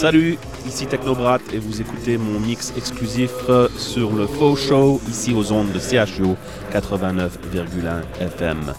Salut, ici Technobrat et vous écoutez mon mix exclusif euh, sur le Faux Show ici aux ondes de CHU 89,1 FM.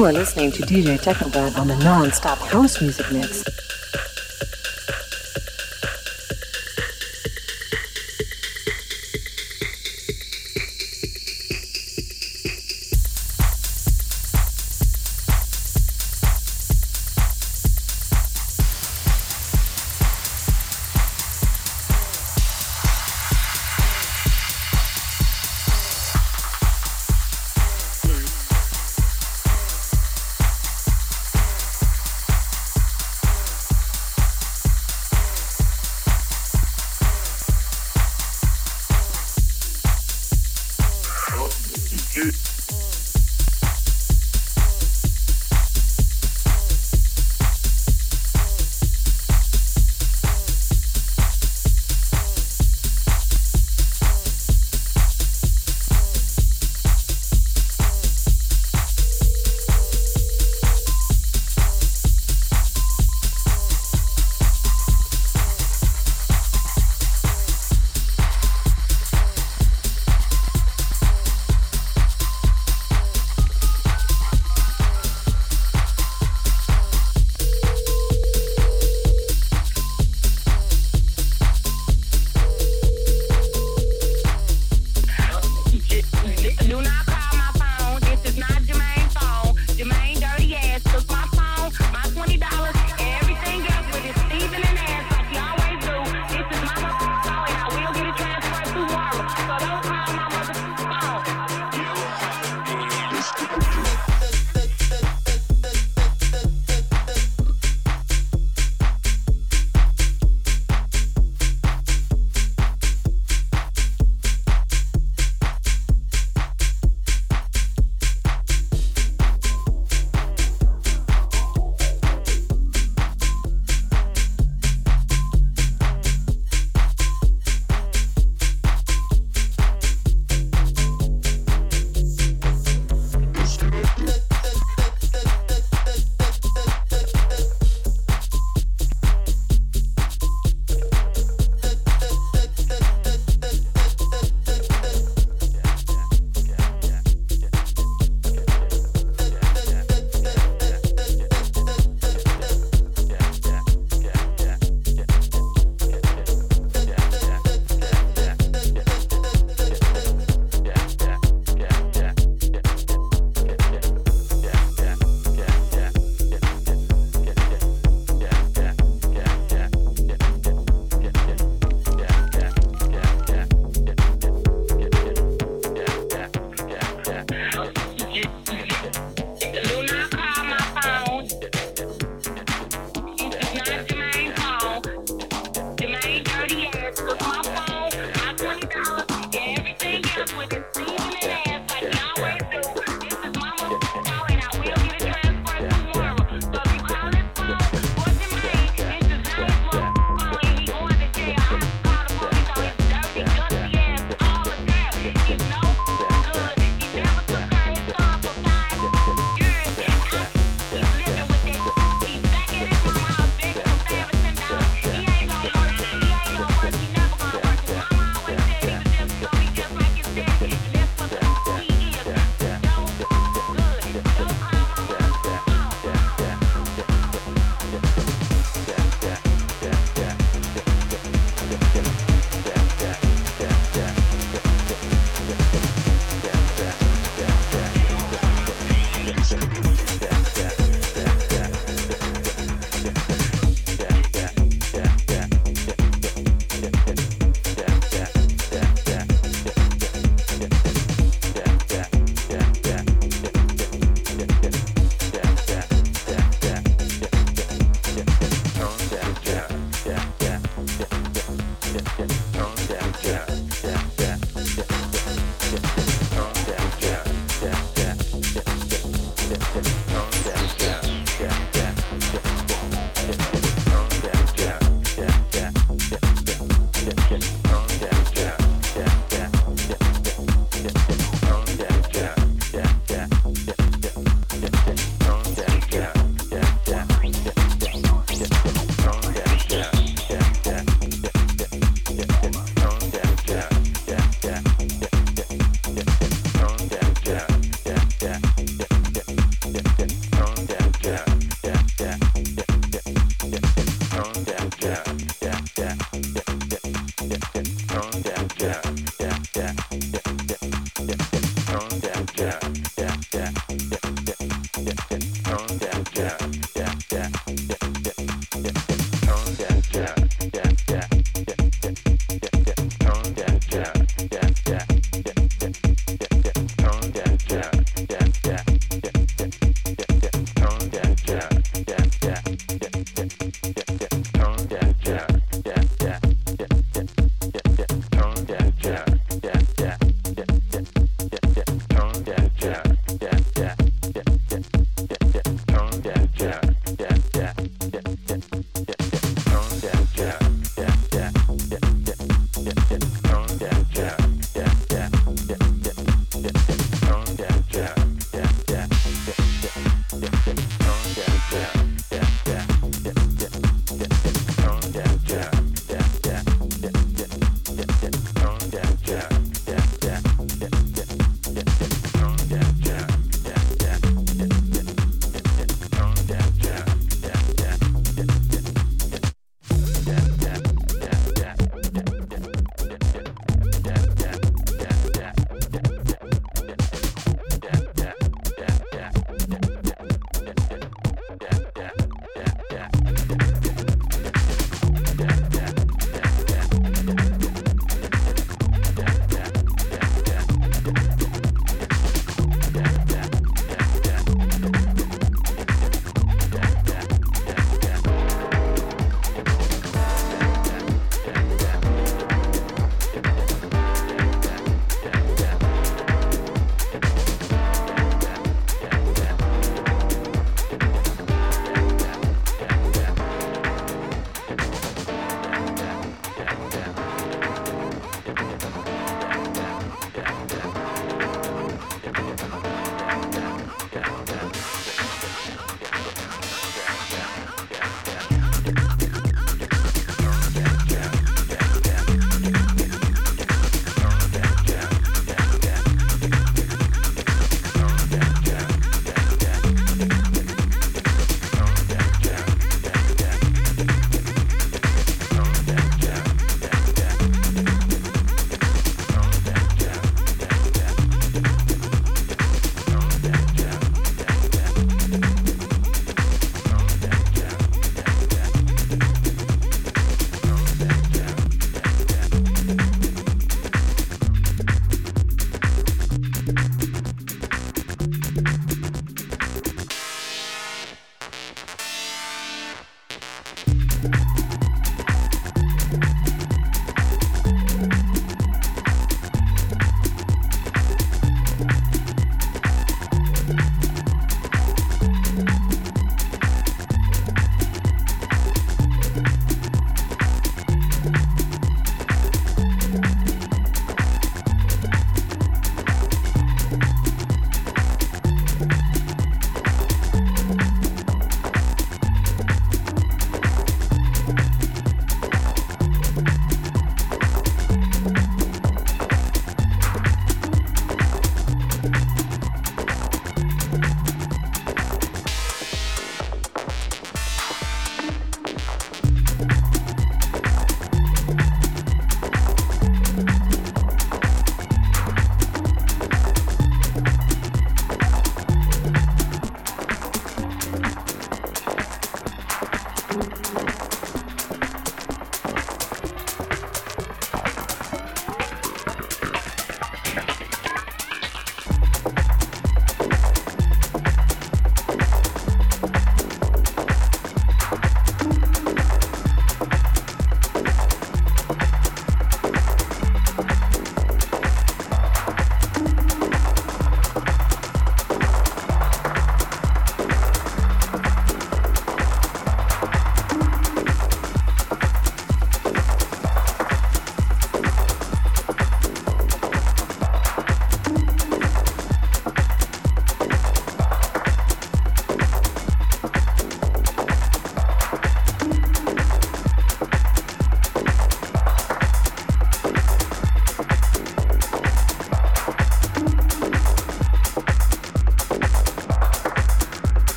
You are listening to DJ Technobrad on the non-stop house music mix.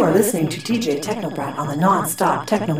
You are listening to DJ Technobrat on the non-stop Techno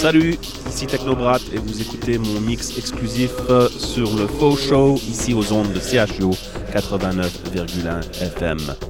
Salut, ici Technobrat et vous écoutez mon mix exclusif euh, sur le Faux Show ici aux ondes de CHO 89,1 FM.